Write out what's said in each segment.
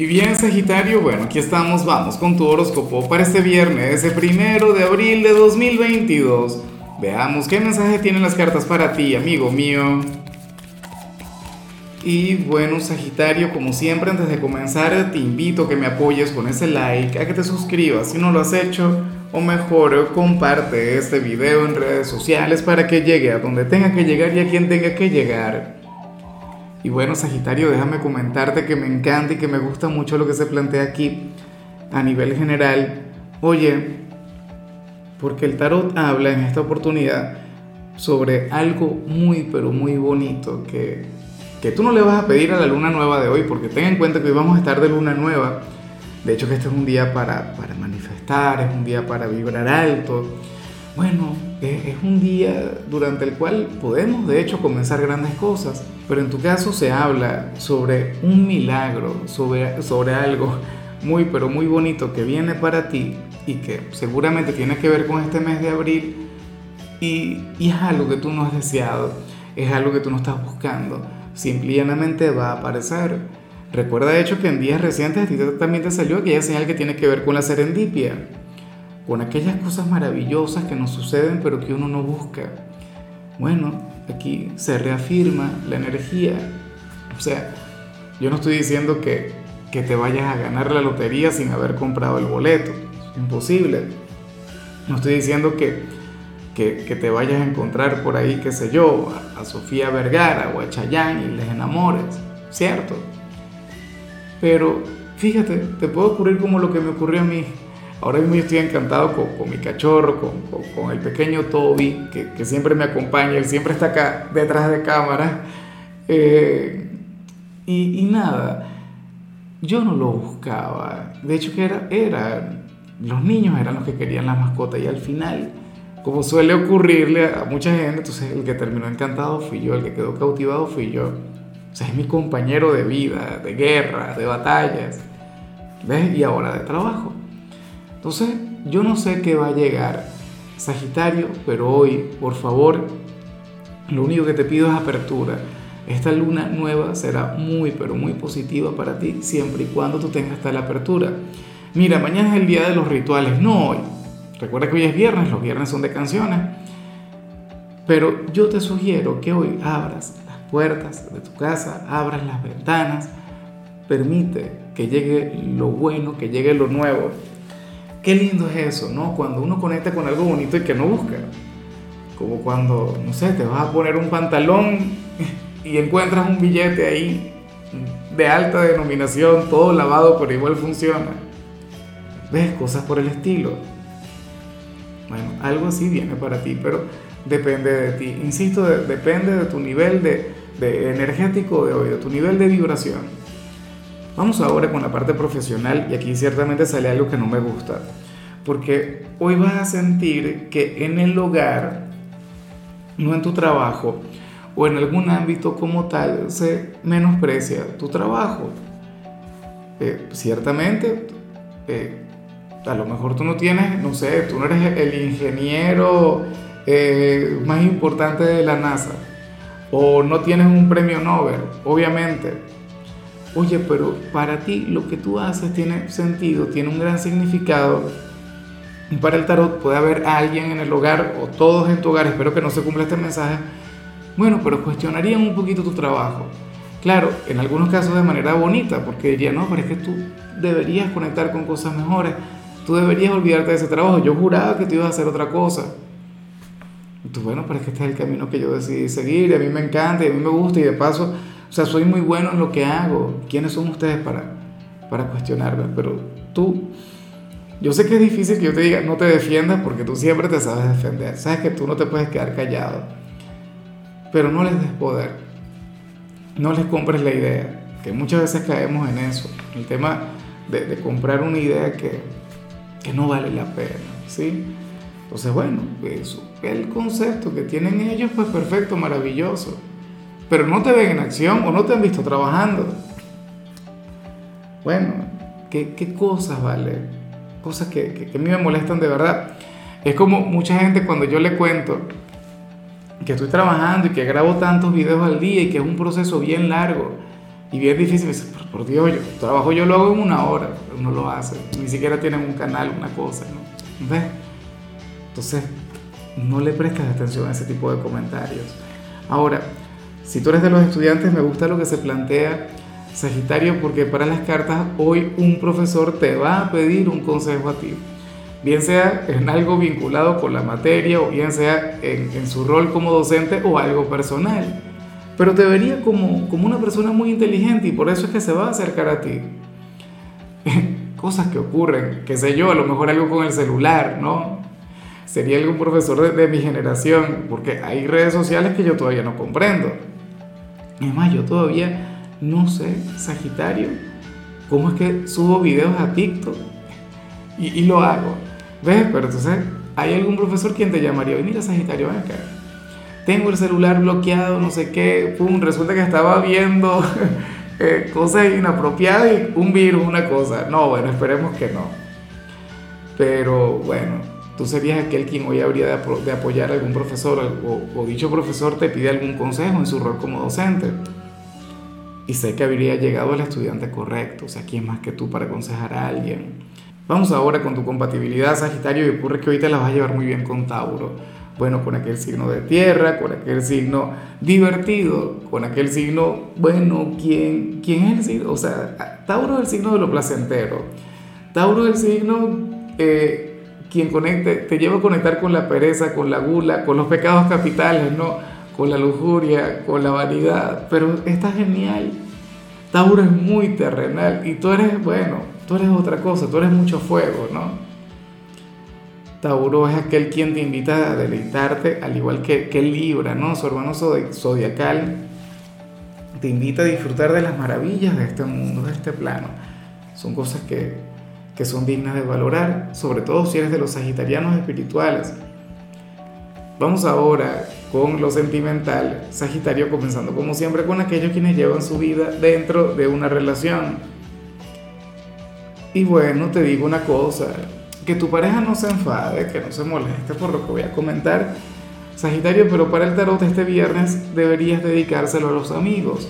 Y bien, Sagitario, bueno, aquí estamos, vamos con tu horóscopo para este viernes, ese primero de abril de 2022. Veamos qué mensaje tienen las cartas para ti, amigo mío. Y bueno, Sagitario, como siempre, antes de comenzar, te invito a que me apoyes con ese like, a que te suscribas si no lo has hecho, o mejor, comparte este video en redes sociales para que llegue a donde tenga que llegar y a quien tenga que llegar. Y bueno, Sagitario, déjame comentarte que me encanta y que me gusta mucho lo que se plantea aquí a nivel general. Oye, porque el tarot habla en esta oportunidad sobre algo muy, pero muy bonito que, que tú no le vas a pedir a la luna nueva de hoy, porque ten en cuenta que hoy vamos a estar de luna nueva. De hecho, que este es un día para, para manifestar, es un día para vibrar alto. Bueno, es un día durante el cual podemos de hecho comenzar grandes cosas, pero en tu caso se habla sobre un milagro, sobre, sobre algo muy pero muy bonito que viene para ti y que seguramente tiene que ver con este mes de abril y, y es algo que tú no has deseado, es algo que tú no estás buscando, simple y llanamente va a aparecer. Recuerda de hecho que en días recientes a ti también te salió aquella señal que tiene que ver con la serendipia con aquellas cosas maravillosas que nos suceden pero que uno no busca. Bueno, aquí se reafirma la energía. O sea, yo no estoy diciendo que, que te vayas a ganar la lotería sin haber comprado el boleto. Imposible. No estoy diciendo que, que, te vayas a encontrar por ahí, qué sé yo, a, a Sofía Vergara o a Chayanne y les enamores, ¿cierto? Pero fíjate, te puede ocurrir como lo que me ocurrió a mí. Ahora mismo estoy encantado con, mi cachorro, con, con, el pequeño Toby, que, que, siempre me acompaña, él siempre está acá detrás de cámara. Eh, y, y, nada, yo no lo buscaba. De hecho, que era, era, los niños eran los que querían la mascota y al final, como suele ocurrirle a mucha gente, entonces el que terminó encantado fui yo, el que quedó cautivado fui yo. O sea, es mi compañero de vida, de guerra, de batallas, ¿ves? Y ahora de trabajo. Entonces, yo no sé qué va a llegar, Sagitario, pero hoy, por favor, lo único que te pido es apertura. Esta luna nueva será muy, pero muy positiva para ti, siempre y cuando tú tengas tal apertura. Mira, mañana es el día de los rituales, no hoy. Recuerda que hoy es viernes, los viernes son de canciones. Pero yo te sugiero que hoy abras las puertas de tu casa, abras las ventanas, permite que llegue lo bueno, que llegue lo nuevo. Qué lindo es eso, ¿no? Cuando uno conecta con algo bonito y que no busca. Como cuando, no sé, te vas a poner un pantalón y encuentras un billete ahí de alta denominación, todo lavado, pero igual funciona. ¿Ves? Cosas por el estilo. Bueno, algo así viene para ti, pero depende de ti. Insisto, de, depende de tu nivel de, energético de tu nivel de vibración. Vamos ahora con la parte profesional y aquí ciertamente sale algo que no me gusta, porque hoy vas a sentir que en el hogar, no en tu trabajo, o en algún ámbito como tal, se menosprecia tu trabajo. Eh, ciertamente, eh, a lo mejor tú no tienes, no sé, tú no eres el ingeniero eh, más importante de la NASA, o no tienes un premio Nobel, obviamente Oye, pero para ti lo que tú haces tiene sentido, tiene un gran significado. Y para el tarot puede haber alguien en el hogar o todos en tu hogar, espero que no se cumpla este mensaje. Bueno, pero cuestionarían un poquito tu trabajo. Claro, en algunos casos de manera bonita, porque diría, no, pero es que tú deberías conectar con cosas mejores, tú deberías olvidarte de ese trabajo, yo juraba que tú ibas a hacer otra cosa. Tú, bueno, pero es que este es el camino que yo decidí seguir, y a mí me encanta, y a mí me gusta, y de paso o sea, soy muy bueno en lo que hago. ¿Quiénes son ustedes para, para cuestionarme? Pero tú, yo sé que es difícil que yo te diga, no te defiendas porque tú siempre te sabes defender. Sabes que tú no te puedes quedar callado. Pero no les des poder. No les compres la idea. Que muchas veces caemos en eso. El tema de, comprar una idea que, que no vale la pena. ¿sí? Entonces, bueno, eso, el concepto que tienen ellos, pues perfecto, maravilloso pero no te ven en acción o no te han visto trabajando. Bueno, ¿qué, qué cosas, vale? Cosas que, que, a mí me molestan de verdad. Es como mucha gente cuando yo le cuento que estoy trabajando y que grabo tantos videos al día y que es un proceso bien largo. y bien difícil, dices, por, Dios, yo trabajo yo lo hago en una hora, uno lo hace, ni siquiera tienen un canal, una cosa, ¿no? ¿Ves? Entonces, no le prestas atención a ese tipo de comentarios. Ahora, si tú eres de los estudiantes, me gusta lo que se plantea Sagitario, porque para las cartas hoy un profesor te va a pedir un consejo a ti. Bien sea en algo vinculado con la materia o bien sea en, su rol como docente o algo personal. Pero te vería como, como una persona muy inteligente y por eso es que se va a acercar a ti. Cosas que ocurren, qué sé yo, a lo mejor algo con el celular, ¿no? Sería algún profesor de, de mi generación, porque hay redes sociales que yo todavía no comprendo. Es más, yo todavía no sé, Sagitario, cómo es que subo videos a TikTok y, lo hago. ¿Ves? Pero entonces hay algún profesor quien te llamaría, y mira Sagitario, ven acá. Tengo el celular bloqueado, no sé qué, pum, resulta que estaba viendo eh, cosas inapropiadas y un virus, una cosa. No, bueno, esperemos que no. Pero bueno, tú serías aquel quien hoy habría de, apoyar a algún profesor o, dicho profesor te pide algún consejo en su rol como docente y sé que habría llegado el estudiante correcto, o sea, ¿quién más que tú para aconsejar a alguien? Vamos ahora con tu compatibilidad, Sagitario, y ocurre que te la vas a llevar muy bien con Tauro. Bueno, con aquel signo de tierra, con aquel signo divertido, con aquel signo, bueno, ¿quién, quién es el signo? O sea, Tauro es el signo de lo placentero. Tauro es el signo eh, quien conecte, te lleva a conectar con la pereza, con la gula, con los pecados capitales, ¿no? con la lujuria, con la vanidad, pero está genial. Tauro es muy terrenal y tú eres, bueno, tú eres otra cosa, tú eres mucho fuego, ¿no? Tauro es aquel quien te invita a deleitarte, al igual que, que Libra, ¿no? Su hermano zodiacal te invita a disfrutar de las maravillas de este mundo, de este plano. Son cosas que, que son dignas de valorar, sobre todo si eres de los sagitarianos espirituales. Vamos ahora con lo sentimental, Sagitario comenzando como siempre con aquellos quienes llevan su vida dentro de una relación. Y bueno, te digo una cosa, que tu pareja no se enfade, que no se moleste por lo que voy a comentar, Sagitario, pero para el tarot este viernes deberías dedicárselo a los amigos.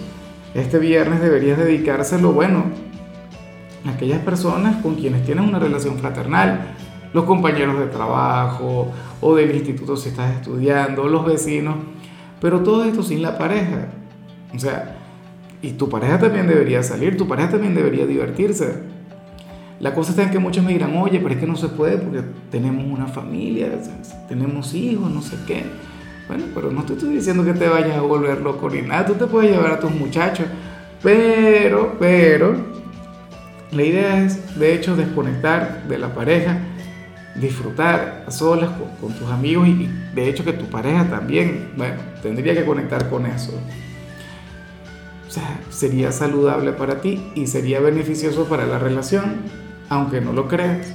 Este viernes deberías dedicárselo, bueno, aquellas personas con quienes tienes una relación fraternal, los compañeros de trabajo o del instituto si estás estudiando, los vecinos, pero todo esto sin la pareja. O sea, y tu pareja también debería salir, tu pareja también debería divertirse. La cosa está en que muchos me dirán, oye, pero es que no se puede porque tenemos una familia, tenemos hijos, no sé qué. Bueno, pero no te estoy diciendo que te vayas a volver loco ni nada, tú te puedes llevar a tus muchachos, pero, pero, la idea es, de hecho, desconectar de la pareja disfrutar a solas con, tus amigos y, de hecho que tu pareja también, bueno, tendría que conectar con eso. O sea, sería saludable para ti y sería beneficioso para la relación, aunque no lo creas.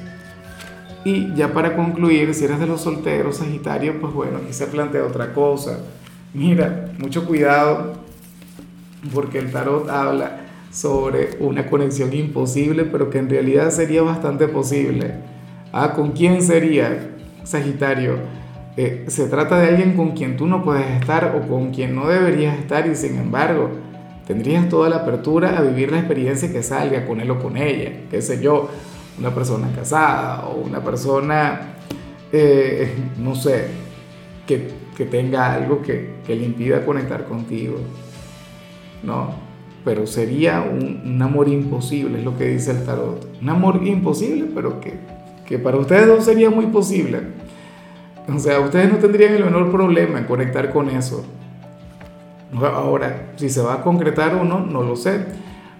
Y ya para concluir, si eres de los solteros, Sagitario, pues bueno, aquí se plantea otra cosa. Mira, mucho cuidado, porque el tarot habla sobre una conexión imposible, pero que en realidad sería bastante posible Ah, ¿con quién sería Sagitario? Eh, se trata de alguien con quien tú no puedes estar o con quien no deberías estar y sin embargo tendrías toda la apertura a vivir la experiencia que salga con él o con ella, qué sé yo, una persona casada o una persona, eh, no sé, que, que tenga algo que, que, le impida conectar contigo, ¿no? Pero sería un, un amor imposible, es lo que dice el tarot, un amor imposible, pero que que para ustedes no sería muy posible. O sea, ustedes no tendrían el menor problema en conectar con eso. Ahora, si se va a concretar o no, no lo sé.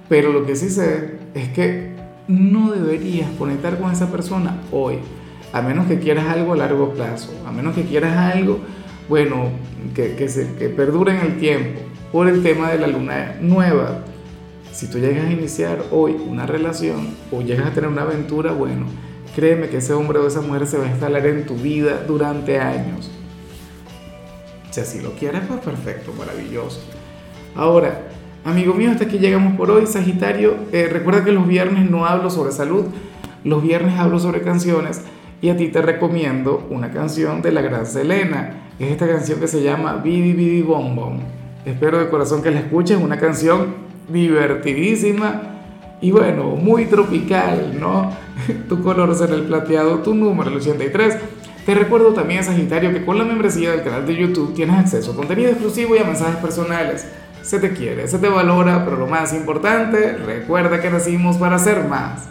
Pero lo que sí sé es que no deberías conectar con esa persona hoy. A menos que quieras algo a largo plazo. A menos que quieras algo, bueno, que, que, se, que perdure en el tiempo. Por el tema de la luna nueva. Si tú llegas a iniciar hoy una relación o llegas a tener una aventura, bueno, Créeme que ese hombre o esa mujer se va a instalar en tu vida durante años. Si así lo quieres, pues perfecto, maravilloso. Ahora, amigo mío, hasta aquí llegamos por hoy. Sagitario, eh, recuerda que los viernes no hablo sobre salud, los viernes hablo sobre canciones y a ti te recomiendo una canción de la gran Selena. Es esta canción que se llama Bibi Bibi Bom. Espero de corazón que la escuches, una canción divertidísima y bueno, muy tropical, ¿no? Tu color es el plateado, tu número el 83. Te recuerdo también, Sagitario, que con la membresía del canal de YouTube tienes acceso a contenido exclusivo y a mensajes personales. Se te quiere, se te valora, pero lo más importante, recuerda que nacimos para ser más.